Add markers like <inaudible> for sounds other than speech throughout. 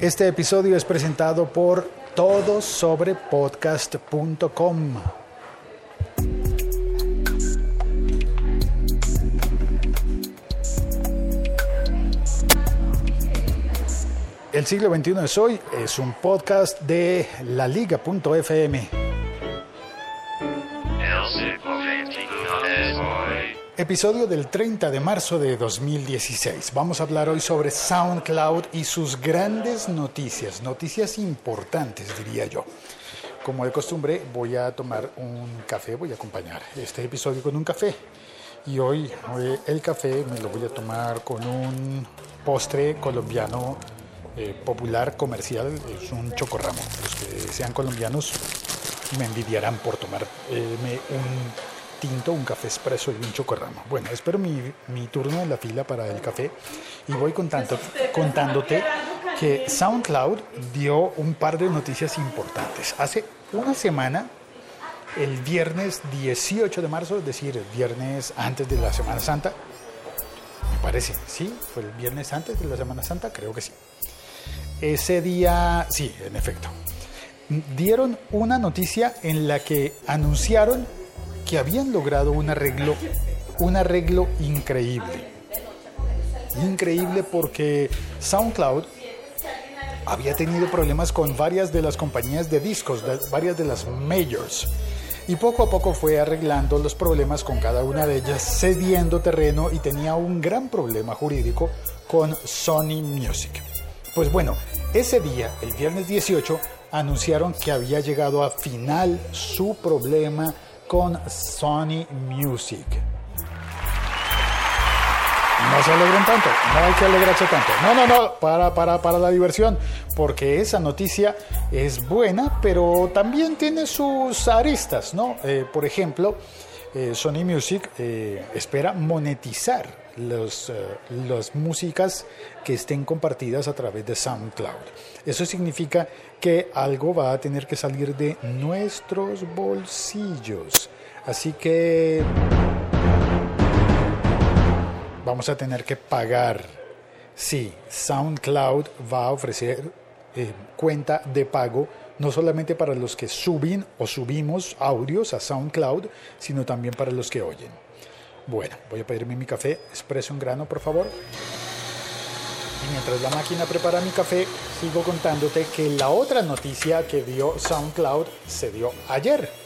Este episodio es presentado por todosobrepodcast.com. El siglo XXI es hoy es un podcast de laliga.fm. Episodio del 30 de marzo de 2016. Vamos a hablar hoy sobre SoundCloud y sus grandes noticias, noticias importantes diría yo. Como de costumbre voy a tomar un café, voy a acompañar este episodio con un café. Y hoy eh, el café me lo voy a tomar con un postre colombiano eh, popular, comercial, es un chocorramo. Los que sean colombianos me envidiarán por tomarme un tinto, un café expreso y un chocorramo. Bueno, espero mi, mi, turno en la fila para el café y voy contando, contándote que SoundCloud dio un par de noticias importantes. Hace una semana, el viernes 18 de marzo, es decir, el viernes antes de la Semana Santa, me parece, ¿sí? ¿Fue el viernes antes de la Semana Santa? Creo que sí. Ese día, sí, en efecto, dieron una noticia en la que anunciaron habían logrado un arreglo, un arreglo increíble. Increíble porque SoundCloud había tenido problemas con varias de las compañías de discos, varias de las majors. Y poco a poco fue arreglando los problemas con cada una de ellas, cediendo terreno y tenía un gran problema jurídico con Sony Music. Pues bueno, ese día, el viernes 18, anunciaron que había llegado a final su problema con Sony Music. No se alegren tanto, no hay que alegrarse tanto. No, no, no, para, para, para la diversión, porque esa noticia es buena, pero también tiene sus aristas, ¿no? Eh, por ejemplo, eh, Sony Music eh, espera monetizar las músicas que estén compartidas a través de SoundCloud. Eso significa que algo va a tener que salir de nuestros bolsillos. Así que vamos a tener que pagar. Sí, SoundCloud va a ofrecer eh, cuenta de pago no solamente para los que suben o subimos audios a SoundCloud, sino también para los que oyen. Bueno, voy a pedirme mi café expreso en grano, por favor. Y mientras la máquina prepara mi café, sigo contándote que la otra noticia que dio SoundCloud se dio ayer.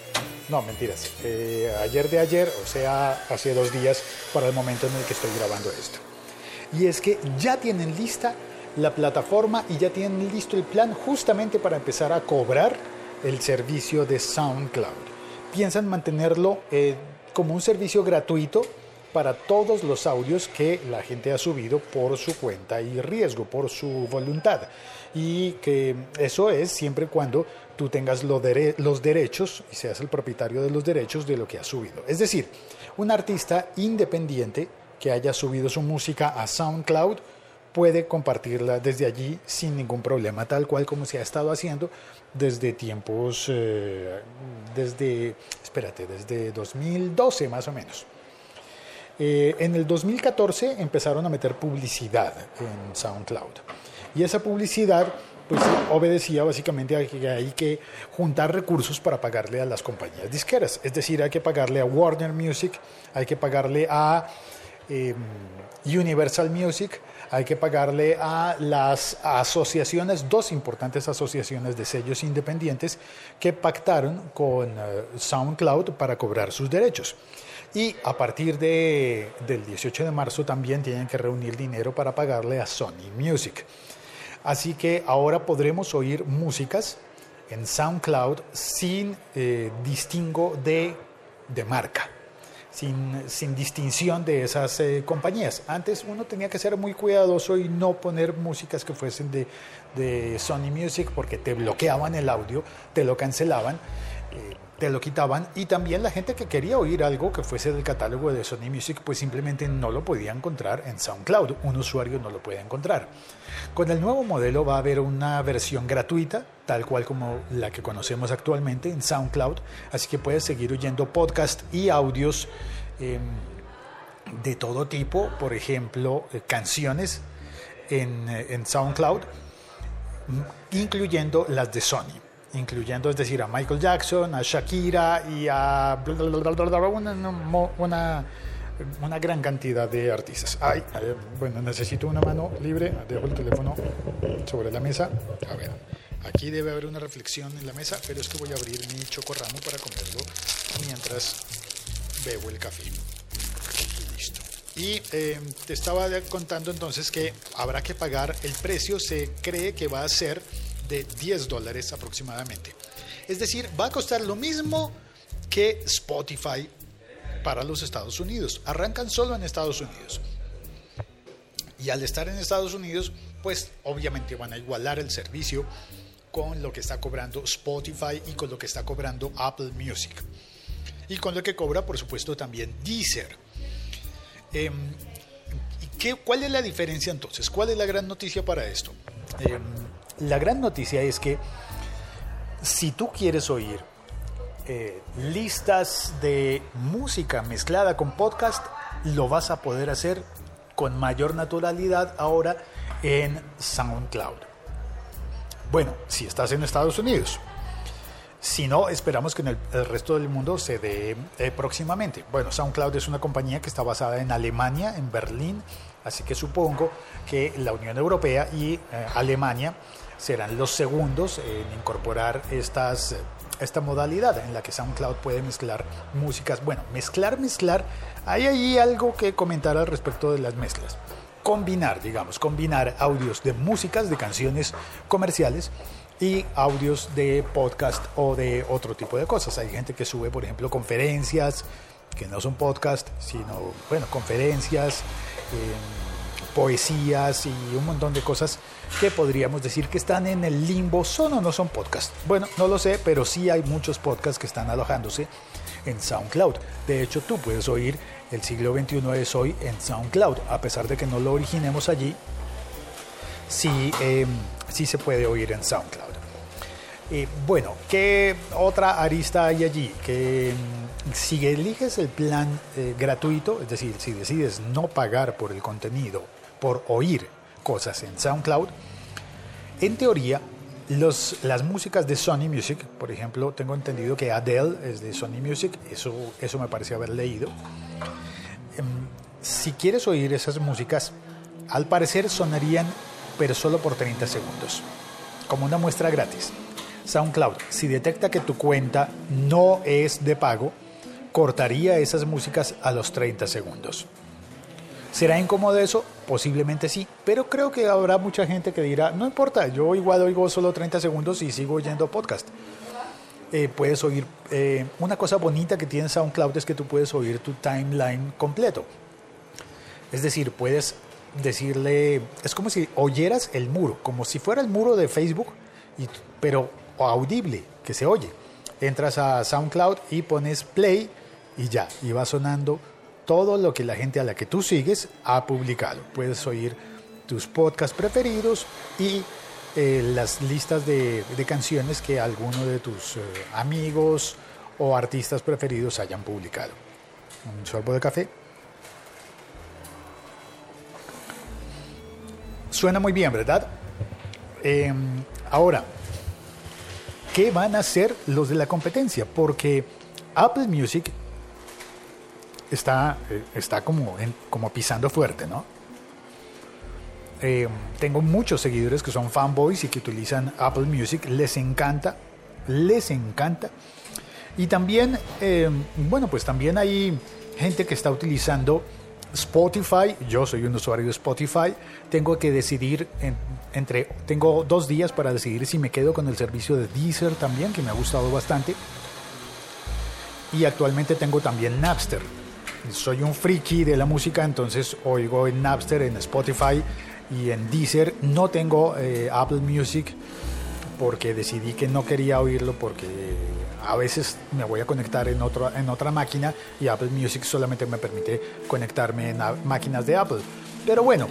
No, mentiras. Eh, ayer de ayer, o sea, hace dos días para el momento en el que estoy grabando esto. Y es que ya tienen lista la plataforma y ya tienen listo el plan justamente para empezar a cobrar el servicio de SoundCloud. Piensan mantenerlo eh, como un servicio gratuito para todos los audios que la gente ha subido por su cuenta y riesgo, por su voluntad. Y que eso es siempre cuando tú tengas los derechos y seas el propietario de los derechos de lo que has subido. Es decir, un artista independiente que haya subido su música a SoundCloud puede compartirla desde allí sin ningún problema, tal cual como se ha estado haciendo desde tiempos, eh, desde, espérate, desde 2012 más o menos. Eh, en el 2014 empezaron a meter publicidad en SoundCloud. Y esa publicidad pues obedecía básicamente a que hay que juntar recursos para pagarle a las compañías disqueras. Es decir, hay que pagarle a Warner Music, hay que pagarle a em, Universal Music, hay que pagarle a las asociaciones, dos importantes asociaciones de sellos independientes que pactaron con eh, SoundCloud para cobrar sus derechos. Y a partir de, del 18 de marzo también tienen que reunir dinero para pagarle a Sony Music. Así que ahora podremos oír músicas en SoundCloud sin eh, distingo de, de marca. Sin, sin, distinción de esas eh, compañías. Antes uno tenía que ser muy cuidadoso y no poner músicas que fuesen de, de Sony Music porque te bloqueaban el audio, te lo cancelaban. Eh, te lo quitaban y también la gente que quería oír algo que fuese del catálogo de Sony Music pues simplemente no lo podía encontrar en SoundCloud, un usuario no lo puede encontrar. Con el nuevo modelo va a haber una versión gratuita, tal cual como la que conocemos actualmente en SoundCloud, así que puedes seguir oyendo podcast y audios em, de todo tipo, por ejemplo, eh, canciones en, en SoundCloud incluyendo las de Sony, incluyendo, es decir, a Michael Jackson, a Shakira y a una, una, una gran cantidad de artistas. Ay, bueno, necesito una mano libre, dejo el teléfono sobre la mesa. A ver, aquí debe haber una reflexión en la mesa, pero es que voy a abrir mi chocorramo para comerlo mientras bebo el café. Y eh, te estaba contando entonces que habrá que pagar, el precio se cree que va a ser de 10 dólares aproximadamente. Es decir, va a costar lo mismo que Spotify para los Estados Unidos. Arrancan solo en Estados Unidos. Y al estar en Estados Unidos, pues obviamente van a igualar el servicio con lo que está cobrando Spotify y con lo que está cobrando Apple Music. Y con lo que cobra, por supuesto, también Deezer. Em, ¿qué, ¿Cuál es la diferencia entonces? ¿Cuál es la gran noticia para esto? Em, la gran noticia es que si tú quieres oír eh, listas de música mezclada con podcast, lo vas a poder hacer con mayor naturalidad ahora en SoundCloud. Bueno, si estás en Estados Unidos, si no, esperamos que en el, resto del mundo se dé eh, próximamente. Bueno, SoundCloud es una compañía que está basada en Alemania, en Berlín, así que supongo que la Unión Europea y eh, Alemania serán los segundos en incorporar esta modalidad en la que SoundCloud puede mezclar músicas. Bueno, mezclar, mezclar, hay ahí algo que comentar al respecto de las mezclas combinar, digamos, combinar audios de músicas, de canciones comerciales y audios de podcast o de otro tipo de cosas. Hay gente que sube, por ejemplo, conferencias, que no son podcast, sino, bueno, conferencias, em, poesías y un montón de cosas que podríamos decir que están en el limbo, ¿son o no son podcast? Bueno, no lo sé, pero sí hay muchos podcasts que están alojándose en SoundCloud. De hecho, tú puedes oír el siglo XXI es hoy en SoundCloud, a pesar de que no lo originemos allí, sí, em, sí se puede oír en SoundCloud. Eh, bueno, ¿qué otra arista hay allí? Que mm, si eliges el plan eh, gratuito, es decir, si decides no pagar por el contenido, por oír cosas en SoundCloud, en teoría, los, las músicas de Sony Music, por ejemplo, tengo entendido que Adele es de Sony Music, eso, eso me parece haber leído. Em, si quieres oír esas músicas, al parecer sonarían, pero solo por 30 segundos, como una muestra gratis. SoundCloud, si detecta que tu cuenta no es de pago, cortaría esas músicas a los 30 segundos. ¿Será incómodo eso? Posiblemente sí, pero creo que habrá mucha gente que dirá, no importa, yo igual oigo solo 30 segundos y sigo oyendo podcast. Eh, puedes oír, eh, una cosa bonita que tiene SoundCloud es que tú puedes oír tu timeline completo. Es decir, puedes decirle, es como si oyeras el muro, como si fuera el muro de Facebook, pero audible, que se oye. Entras a SoundCloud y pones play y ya, y va sonando todo lo que la gente a la que tú sigues ha publicado. Puedes oír tus podcasts preferidos y eh, las listas de, canciones que alguno de tus eh, amigos o artistas preferidos hayan publicado. Un sorbo de café. Suena muy bien, ¿verdad? Em, ahora, ¿qué van a hacer los de la competencia? Porque Apple Music está, eh, está como, como pisando fuerte, ¿no? Eh, tengo muchos seguidores que son fanboys y que utilizan Apple Music, les encanta, les encanta. Y también, eh, bueno, pues también hay gente que está utilizando Spotify, yo soy un usuario de Spotify, tengo que decidir entre, tengo dos días para decidir si me quedo con el servicio de Deezer también, que me ha gustado bastante. Y actualmente tengo también Napster. Soy un friki de la música, entonces oigo en Napster, en Spotify y en Deezer. No tengo eh, Apple Music porque decidí que no quería oírlo porque a veces me voy a conectar en, otro, en otra máquina y Apple Music solamente me permite conectarme en máquinas de Apple. Pero bueno,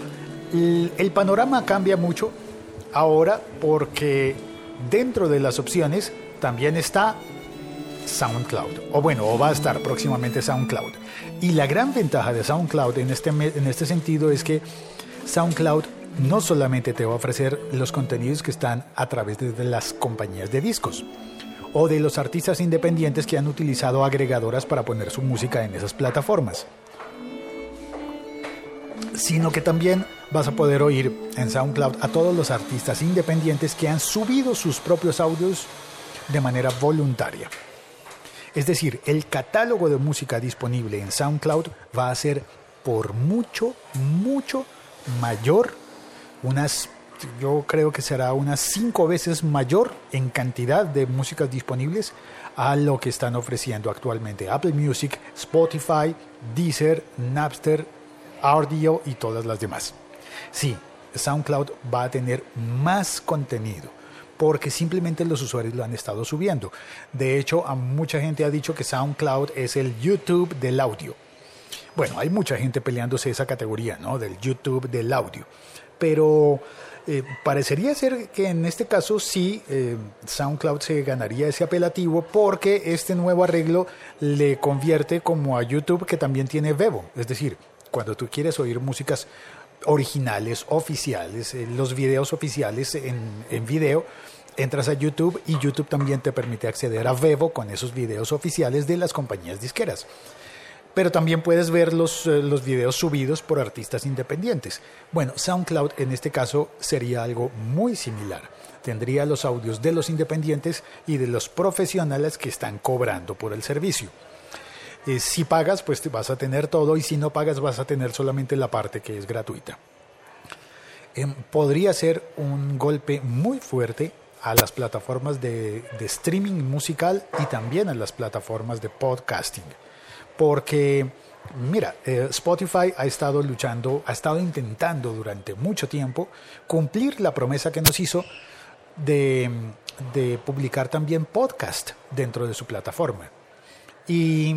el, panorama cambia mucho ahora porque dentro de las opciones también está SoundCloud, o bueno, o va a estar próximamente SoundCloud. Y la gran ventaja de SoundCloud en este, en este sentido es que SoundCloud no solamente te va a ofrecer los contenidos que están a través de las compañías de discos o de los artistas independientes que han utilizado agregadoras para poner su música en esas plataformas, sino que también vas a poder oír en SoundCloud a todos los artistas independientes que han subido sus propios audios de manera voluntaria. Es decir, el catálogo de música disponible en SoundCloud va a ser por mucho, mucho mayor, unas, yo creo que será unas cinco veces mayor en cantidad de músicas disponibles a lo que están ofreciendo actualmente Apple Music, Spotify, Deezer, Napster, Audio y todas las demás. Sí, SoundCloud va a tener más contenido porque simplemente los usuarios lo han estado subiendo. De hecho, a mucha gente ha dicho que SoundCloud es el YouTube del audio. Bueno, hay mucha gente peleándose esa categoría, ¿no? Del YouTube del audio. Pero eh, parecería ser que en este caso sí eh, SoundCloud se ganaría ese apelativo porque este nuevo arreglo le convierte como a YouTube que también tiene Vevo. Es decir, cuando tú quieres oír músicas originales, oficiales, eh, los videos oficiales en, en video, entras a YouTube y YouTube también te permite acceder a Vevo con esos videos oficiales de las compañías disqueras. Pero también puedes ver los, eh, los videos subidos por artistas independientes. Bueno, SoundCloud en este caso sería algo muy similar. Tendría los audios de los independientes y de los profesionales que están cobrando por el servicio. Eh, si pagas, pues vas a tener todo y si no pagas vas a tener solamente la parte que es gratuita. Em, podría ser un golpe muy fuerte a las plataformas de, streaming musical y también a las plataformas de podcasting. Porque, mira, eh, Spotify ha estado luchando, ha estado intentando durante mucho tiempo cumplir la promesa que nos hizo de, de publicar también podcast dentro de su plataforma. Y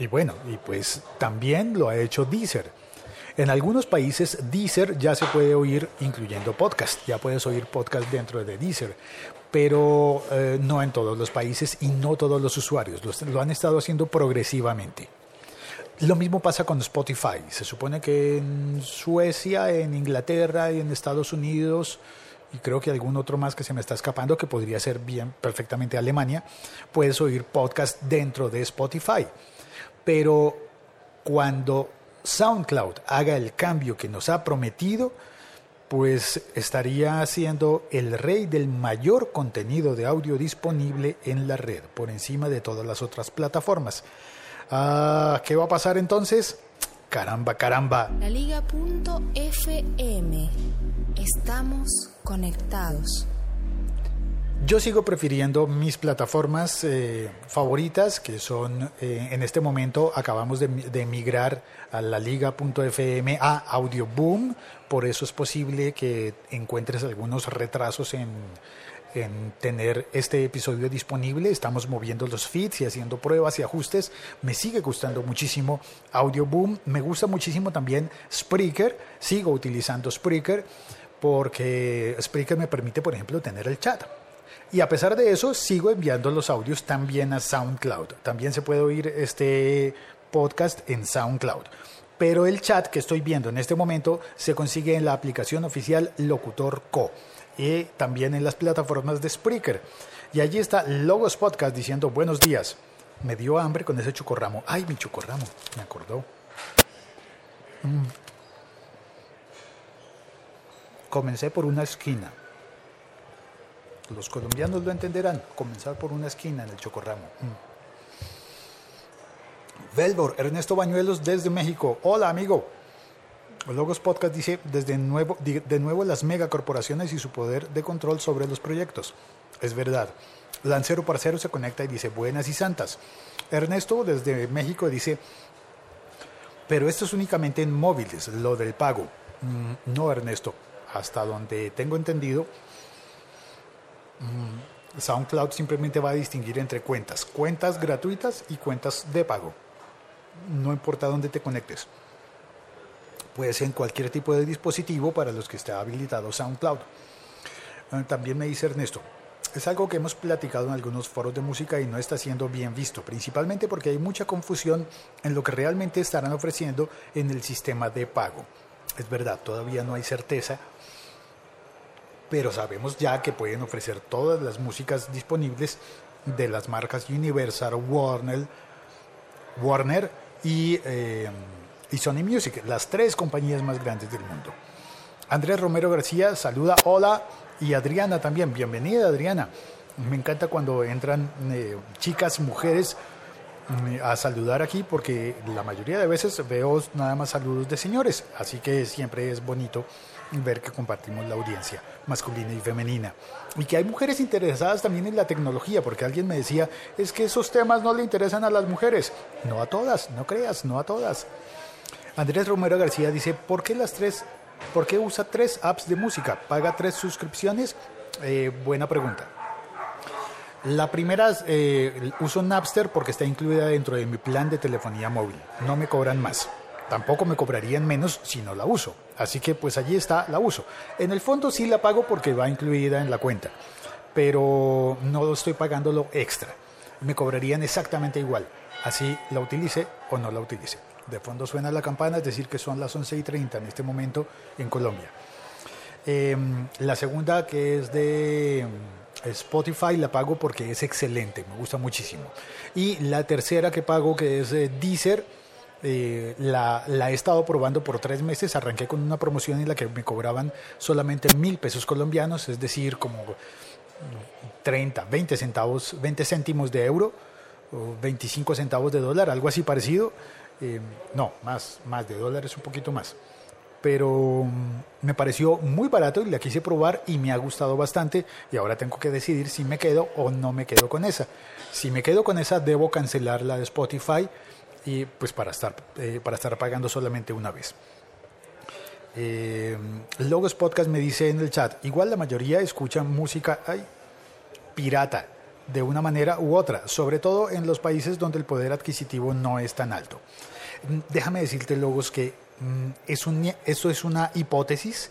y bueno, y pues también lo ha hecho Deezer. En algunos países Deezer ya se puede oír incluyendo podcast, ya puedes oír podcast dentro de Deezer, pero eh, no en todos los países y no todos los usuarios, lo, han estado haciendo progresivamente. Lo mismo pasa con Spotify, se supone que en Suecia, en Inglaterra y en Estados Unidos y creo que algún otro más que se me está escapando que podría ser bien perfectamente Alemania, puedes oír podcast dentro de Spotify. Pero cuando SoundCloud haga el cambio que nos ha prometido, pues estaría siendo el rey del mayor contenido de audio disponible en la red, por encima de todas las otras plataformas. Ah, ¿Qué va a pasar entonces? Caramba, caramba. La Liga.fm. Estamos conectados. Yo sigo prefiriendo mis plataformas eh, favoritas, que son, eh, en este momento acabamos de, de migrar a la liga.fm a Audioboom, por eso es posible que encuentres algunos retrasos en, en tener este episodio disponible. Estamos moviendo los feeds y haciendo pruebas y ajustes. Me sigue gustando muchísimo Audioboom. Me gusta muchísimo también Spreaker. Sigo utilizando Spreaker porque Spreaker me permite, por ejemplo, tener el chat. Y a pesar de eso, sigo enviando los audios también a SoundCloud. También se puede oír este podcast en SoundCloud. Pero el chat que estoy viendo en este momento se consigue en la aplicación oficial Locutor Co. Y también en las plataformas de Spreaker. Y allí está Logos Podcast diciendo buenos días. Me dio hambre con ese chocorramo. Ay, mi chocorramo, me acordó. Mm. Comencé por una esquina los colombianos lo entenderán, comenzar por una esquina en el Chocorramo. Mm. Velbor, Ernesto Bañuelos desde México. Hola, amigo. Logos Podcast dice, desde nuevo, de nuevo las megacorporaciones y su poder de control sobre los proyectos. Es verdad. Lancero Parcero se conecta y dice, buenas y santas. Ernesto desde México dice, pero esto es únicamente en móviles, lo del pago. Mm, no, Ernesto. Hasta donde tengo entendido, Mm, SoundCloud simplemente va a distinguir entre cuentas, cuentas gratuitas y cuentas de pago. No importa dónde te conectes. Puede ser en cualquier tipo de dispositivo para los que esté habilitado SoundCloud. Ah, también me dice Ernesto, es algo que hemos platicado en algunos foros de música y no está siendo bien visto, principalmente porque hay mucha confusión en lo que realmente estarán ofreciendo en el sistema de pago. es verdad, todavía no hay certeza, pero sabemos ya que pueden ofrecer todas las músicas disponibles de las marcas Universal, Warner, Warner y, eh, y Sony Music, las tres compañías más grandes del mundo. Andrés Romero García saluda, hola, y Adriana también, bienvenida Adriana. Me encanta cuando entran eh, chicas, mujeres mm, a saludar aquí porque la mayoría de veces veo nada más saludos de señores, así que siempre es bonito ver que compartimos la audiencia masculina y femenina. Y que hay mujeres interesadas también en la tecnología, porque alguien me decía, es que esos temas no le interesan a las mujeres. No a todas, no creas, no a todas. Andrés Romero García dice, ¿por qué las tres, por qué usa tres apps de música? ¿Paga tres suscripciones? Eh, buena pregunta. La primera, eh, uso Napster porque está incluida dentro de mi plan de telefonía móvil. No me cobran más. Tampoco me cobrarían menos si no la uso. Así que pues allí está, la uso. En el fondo sí la pago porque va incluida en la cuenta. Pero no estoy pagando lo extra. Me cobrarían exactamente igual. Así la utilice o no la utilice. De fondo suena la campana, es decir que son las 11 y 30 en este momento en Colombia. Em, la segunda que es de Spotify la pago porque es excelente, me gusta muchísimo. Y la tercera que pago, que es eh, Deezer, eh, la, he estado probando por tres meses. Arranqué con una promoción en la que me cobraban solamente mil pesos colombianos, es decir, como 30, 20 centavos, 20 céntimos de euro, o 25 centavos de dólar, algo así parecido. Eh, no, más, más de dólares, un poquito más pero mm, me pareció muy barato y la quise probar y me ha gustado bastante y ahora tengo que decidir si me quedo o no me quedo con esa. Si me quedo con esa debo cancelar la de Spotify y pues para estar, eh, para estar pagando solamente una vez. Eh, Logos Podcast me dice en el chat, igual la mayoría escuchan música pirata de una manera u otra, sobre todo en los países donde el poder adquisitivo no es tan alto. Déjame decirte, Logos, que Mm, es un, eso es una hipótesis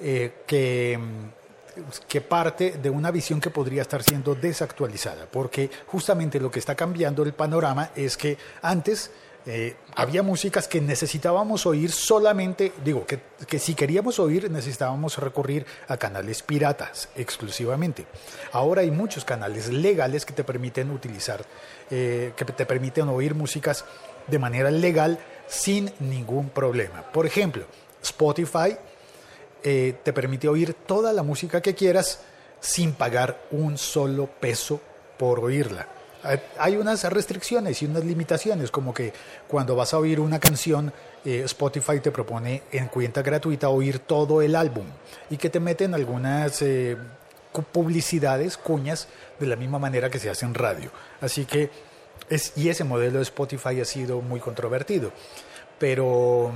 eh, que, mm, que parte de una visión que podría estar siendo desactualizada, porque justamente lo que está cambiando el panorama es que antes eh, había músicas que necesitábamos oír solamente, digo, que, que, si queríamos oír necesitábamos recurrir a canales piratas exclusivamente. Ahora hay muchos canales legales que te permiten utilizar, eh, que te permiten oír músicas de manera legal sin ningún problema. Por ejemplo, Spotify eh, te permite oír toda la música que quieras sin pagar un solo peso por oírla. Hay unas restricciones y unas limitaciones, como que cuando vas a oír una canción, eh, Spotify te propone en cuenta gratuita oír todo el álbum y que te meten algunas eh, publicidades, cuñas, de la misma manera que se hace en radio. Así que y ese modelo de Spotify ha sido muy controvertido, pero,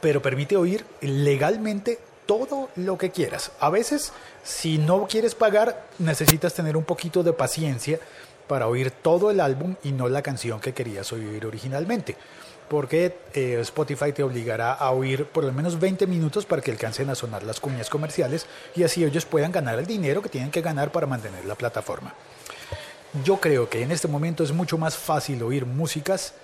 pero permite oír legalmente todo lo que quieras. A veces, si no quieres pagar, necesitas tener un poquito de paciencia para oír todo el álbum y no la canción que querías oír originalmente. Porque eh, Spotify te obligará a oír por lo menos 20 minutos para que alcancen a sonar las cuñas comerciales y así ellos puedan ganar el dinero que tienen que ganar para mantener la plataforma. Yo creo que en este momento es mucho más fácil oír músicas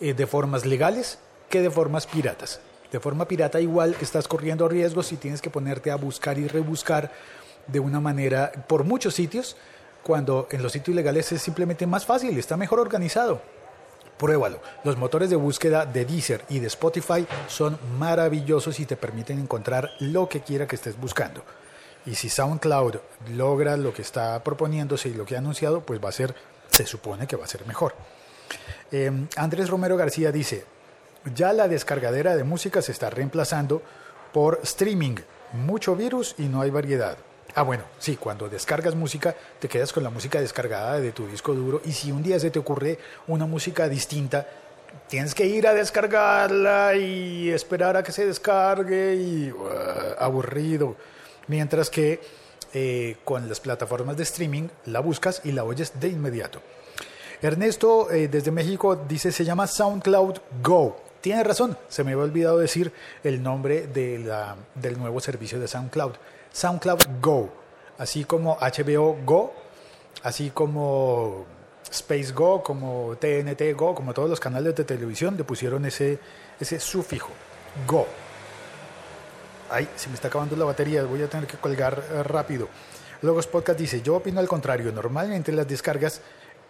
eh, de formas legales que de formas piratas. De forma pirata igual estás corriendo riesgos y tienes que ponerte a buscar y rebuscar de una manera por muchos sitios, cuando en los sitios legales es simplemente más fácil, está mejor organizado. Pruébalo. Los motores de búsqueda de Deezer y de Spotify son maravillosos y te permiten encontrar lo que quiera que estés buscando. Y si SoundCloud logra lo que está proponiéndose y lo que ha anunciado, pues va a ser, se supone que va a ser mejor. Em, Andrés Romero García dice, ya la descargadera de música se está reemplazando por streaming, mucho virus y no hay variedad. Ah, bueno, sí, cuando descargas música te quedas con la música descargada de tu disco duro y si un día se te ocurre una música distinta, tienes que ir a descargarla y esperar a que se descargue y uh, aburrido. Mientras que eh, con las plataformas de streaming la buscas y la oyes de inmediato. Ernesto eh, desde México dice se llama SoundCloud Go. Tiene razón, se me había olvidado decir el nombre de la, del nuevo servicio de SoundCloud. SoundCloud Go, así como HBO Go, así como Space Go, como TNT Go, como todos los canales de televisión le pusieron ese, ese sufijo, Go. Ay, se me está acabando la batería, voy a tener que colgar eh, rápido. Logos Podcast dice, yo opino al contrario, normalmente las descargas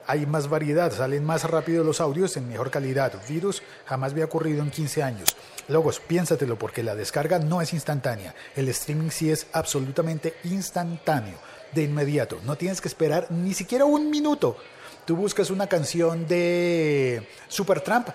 hay más variedad, salen más rápido los audios en mejor calidad. Virus jamás había ocurrido en 15 años. Logos, piénsatelo porque la descarga no es instantánea. El streaming sí es absolutamente instantáneo, de inmediato. No tienes que esperar ni siquiera un minuto. Tú buscas una canción de Supertramp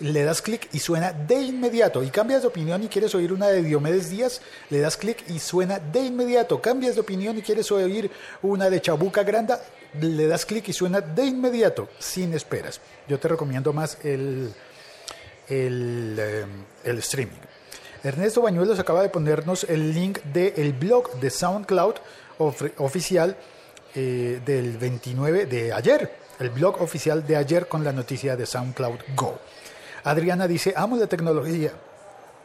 le das clic y suena de inmediato. Y cambias de opinión y quieres oír una de Diomedes Díaz, le das clic y suena de inmediato. Cambias de opinión y quieres oír una de Chabuca Granda, le das clic y suena de inmediato, sin esperas. Yo te recomiendo más el, el, eh, streaming. Ernesto Bañuelos acaba de ponernos el link del blog de SoundCloud oficial eh, del 29 de ayer, el blog oficial de ayer con la noticia de SoundCloud Go. Adriana dice, amo la tecnología.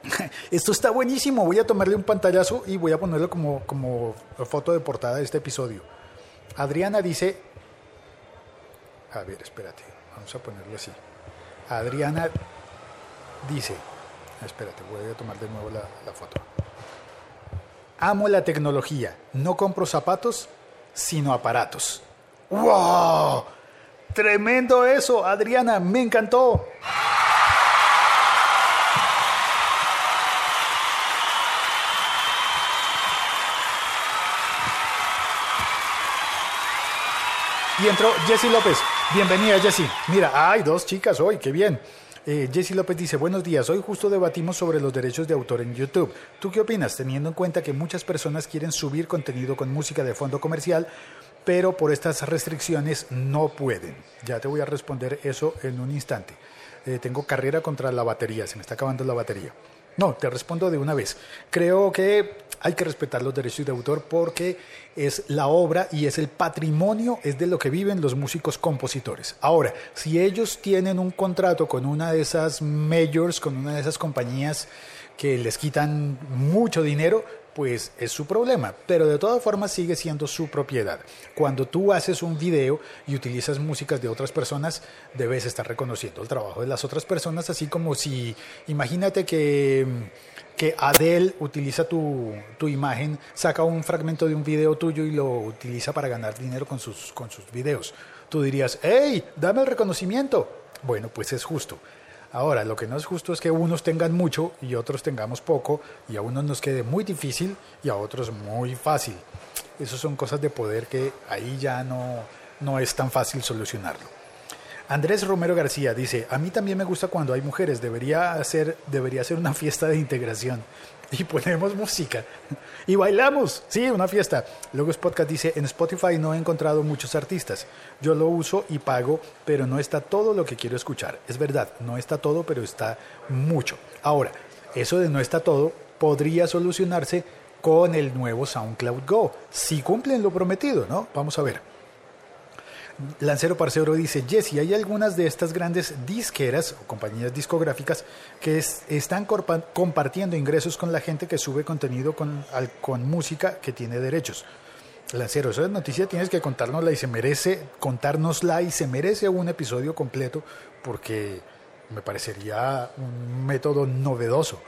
<laughs> Esto está buenísimo, voy a tomarle un pantallazo y voy a ponerlo como, como foto de portada de este episodio. Adriana dice, a ver, espérate, vamos a ponerlo así. Adriana dice, espérate, voy a tomar de nuevo la, la foto. Amo la tecnología, no compro zapatos, sino aparatos. ¡Wow! Tremendo eso, Adriana, me encantó. Y entró Jessy López. Bienvenida, Jessy. Mira, hay dos chicas hoy, qué bien. Eh, Jessy López dice, buenos días, hoy justo debatimos sobre los derechos de autor en YouTube. ¿Tú qué opinas? Teniendo en cuenta que muchas personas quieren subir contenido con música de fondo comercial, pero por estas restricciones no pueden. Ya te voy a responder eso en un instante. Eh, tengo carrera contra la batería, se me está acabando la batería. No, te respondo de una vez. Creo que hay que respetar los derechos de autor porque es la obra y es el patrimonio, es de lo que viven los músicos compositores. Ahora, si ellos tienen un contrato con una de esas majors, con una de esas compañías que les quitan mucho dinero, pues es su problema, pero de todas formas sigue siendo su propiedad. Cuando tú haces un video y utilizas músicas de otras personas, debes estar reconociendo el trabajo de las otras personas, así como si, imagínate que, que Adele utiliza tu, tu imagen, saca un fragmento de un video tuyo y lo utiliza para ganar dinero con sus, con sus videos. Tú dirías, hey, dame el reconocimiento. Bueno, pues es justo. Ahora, lo que no es justo es que unos tengan mucho y otros tengamos poco, y a unos nos quede muy difícil y a otros muy fácil. Esas son cosas de poder que ahí ya no, no es tan fácil solucionarlo. Andrés Romero García dice, a mí también me gusta cuando hay mujeres, debería ser, debería ser una fiesta de integración. <laughs> y ponemos música y bailamos. Sí, una fiesta. Luego Podcast dice, en Spotify no he encontrado muchos artistas. Yo lo uso y pago, pero no está todo lo que quiero escuchar. Es verdad, no está todo, pero está mucho. Ahora, eso de no está todo podría solucionarse con el nuevo SoundCloud Go. Si cumplen lo prometido, ¿no? Vamos a ver. Lancero Parcero dice, Jesse, hay algunas de estas grandes disqueras o compañías discográficas que están compartiendo ingresos con la gente que sube contenido con, con música que tiene derechos. Lancero, esa noticia tienes que contárnosla y se merece, contárnosla y se merece un episodio completo porque me parecería un método novedoso.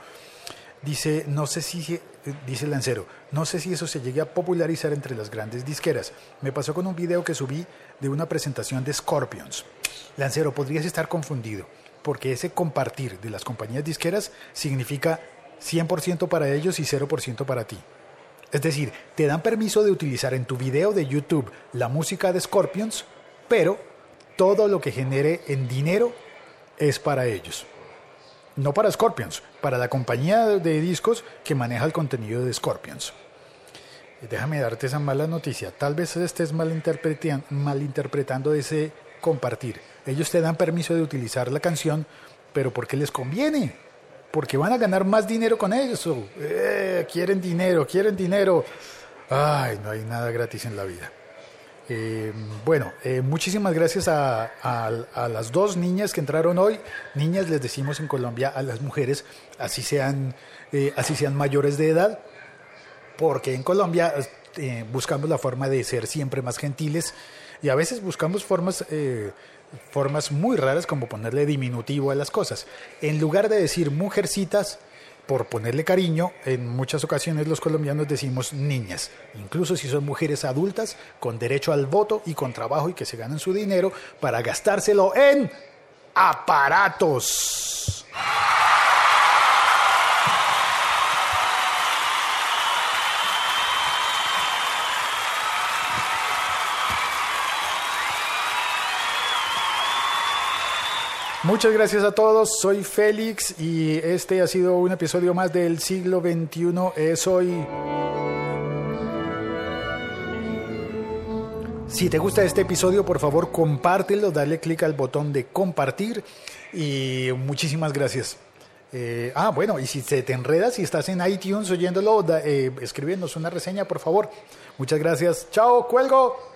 Dice, no sé si, dice Lancero, no sé si eso se llegue a popularizar entre las grandes disqueras. Me pasó con un video que subí de una presentación de Scorpions. Lancero, podrías estar confundido, porque ese compartir de las compañías disqueras significa 100% para ellos y 0% para ti. Es decir, te dan permiso de utilizar en tu video de YouTube la música de Scorpions, pero todo lo que genere en dinero es para ellos. No para Scorpions, para la compañía de discos que maneja el contenido de Scorpions. Déjame darte esa mala noticia. Tal vez estés malinterpretando ese compartir. Ellos te dan permiso de utilizar la canción, pero porque les conviene. Porque van a ganar más dinero con eso. Eh, quieren dinero, quieren dinero. Ay, no hay nada gratis en la vida. Eh, bueno, eh, muchísimas gracias a, las dos niñas que entraron hoy. Niñas les decimos en Colombia a las mujeres, así sean, eh, así sean mayores de edad, porque en Colombia buscamos la forma de ser siempre más gentiles y a veces buscamos formas, formas muy raras como ponerle diminutivo a las cosas. En lugar de decir mujercitas, por ponerle cariño, en muchas ocasiones los colombianos decimos niñas, incluso si son mujeres adultas con derecho al voto y con trabajo y que se ganan su dinero para gastárselo en aparatos. Muchas gracias a todos, soy Félix y este ha sido un episodio más del siglo XXI. Es hoy... Si te gusta este episodio, por favor compártelo, dale clic al botón de compartir y muchísimas gracias. Eh, ah, bueno, y si se te enredas, si estás en iTunes oyéndolo, da, eh, una reseña, por favor. Muchas gracias. Chao, cuelgo.